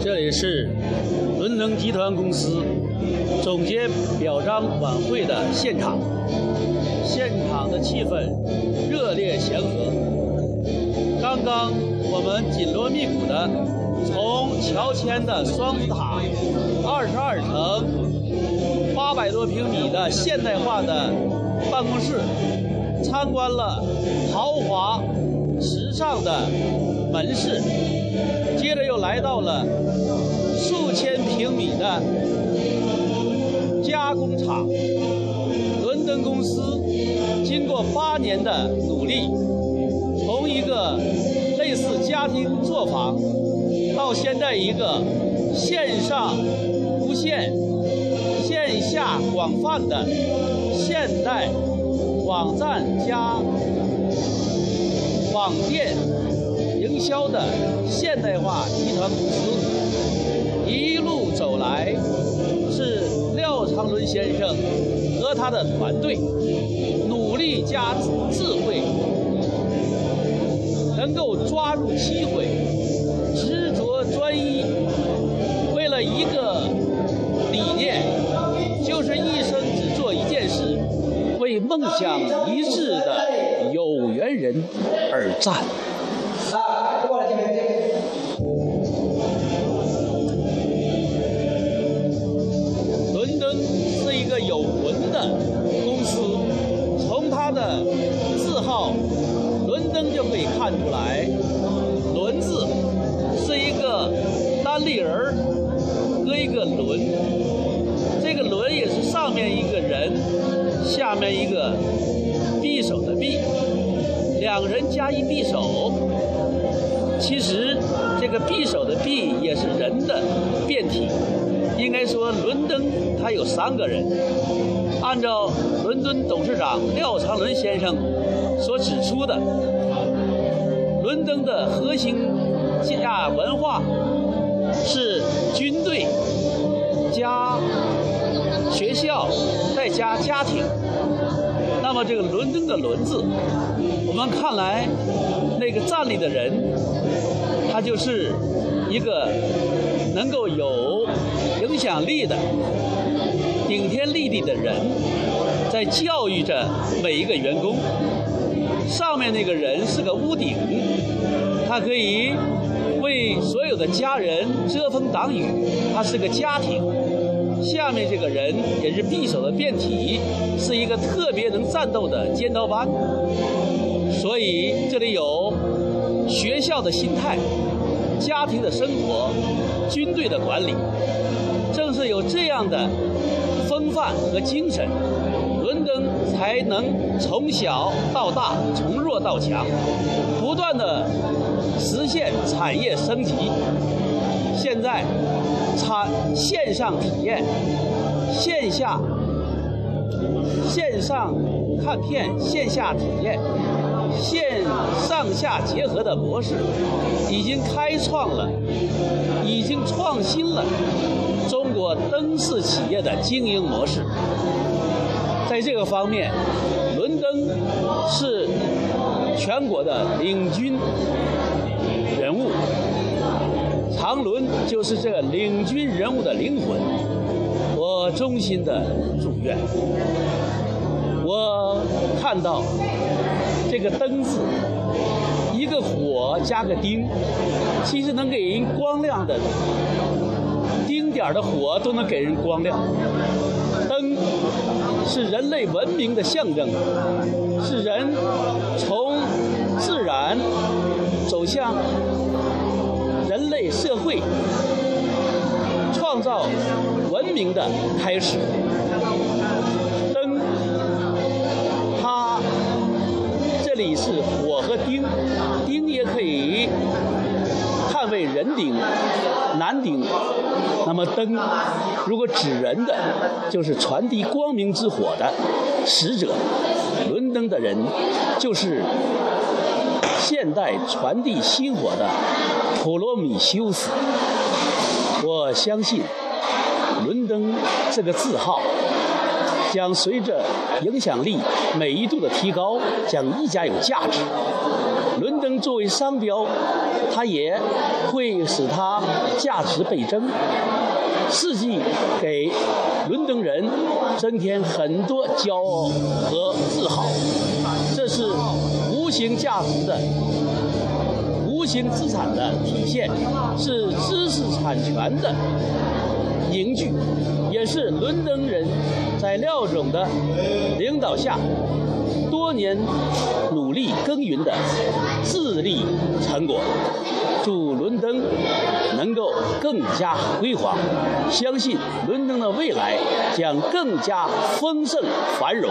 这里是伦登集团公司总结表彰晚会的现场，现场的气氛热烈祥和。刚刚我们紧锣密鼓的从乔迁的双子塔二十二层八百多平米的现代化的办公室，参观了豪华时尚的门市，接着又来到了数千平米的加工厂。伦敦公司经过八年的努力，从一个类似家庭作坊，到现在一个线上无线、线下广泛的现代网站加网店营销的现代化集团公司，一路走来是廖昌伦先生和他的团队努力加智慧，能够抓住机会，有缘人而战。伦敦是一个有文的公司，从它的字号“伦敦”就可以看出来，“伦”字是一个单立人儿和一个“轮”，这个“轮”也是上面一个人，下面一个匕首的“匕”，两人加一匕首。其实这个匕首的“匕”也是人的变体。应该说，伦敦它有三个人。按照伦敦董事长廖长伦先生所指出的，伦敦的核心价文化是军队加学校再加家庭。那么这个伦敦的“伦”字，我们看来那个站立的人，他就是一个能够有影响力的、顶天立地的人，在教育着每一个员工。上面那个人是个屋顶，他可以为所有的家人遮风挡雨，他是个家庭。下面这个人也是匕首的变体，是一个特别能战斗的尖刀班。所以这里有学校的心态、家庭的生活、军队的管理。正是有这样的风范和精神，灯才能从小到大，从弱到强，不断的实现产业升级。现在，产线上体验、线下、线上看片、线下体验、线上下结合的模式，已经开创了，已经创新了中国灯饰企业的经营模式。在这个方面，伦敦是全国的领军人物。长伦就是这个领军人物的灵魂，我衷心的祝愿。我看到这个“灯”字，一个火加个丁，其实能给人光亮的，点的火都能给人光亮。灯是人类文明的象征，是人从自然走向。人类社会创造文明的开始。里是火和丁，丁也可以捍卫人顶、男顶。那么灯，如果指人的，就是传递光明之火的使者。伦敦的人，就是现代传递薪火的。普罗米修斯，我相信“伦敦”这个字号将随着影响力美誉度的提高，将愈加有价值。伦敦作为商标，它也会使它价值倍增，世纪给伦敦人增添很多骄傲和自豪。这是无形价值的、无形资产的体现，是知识产权的凝聚，是伦敦人在廖总的领导下多年努力耕耘的智力成果。祝伦敦能够更加辉煌，相信伦敦的未来将更加丰盛繁荣。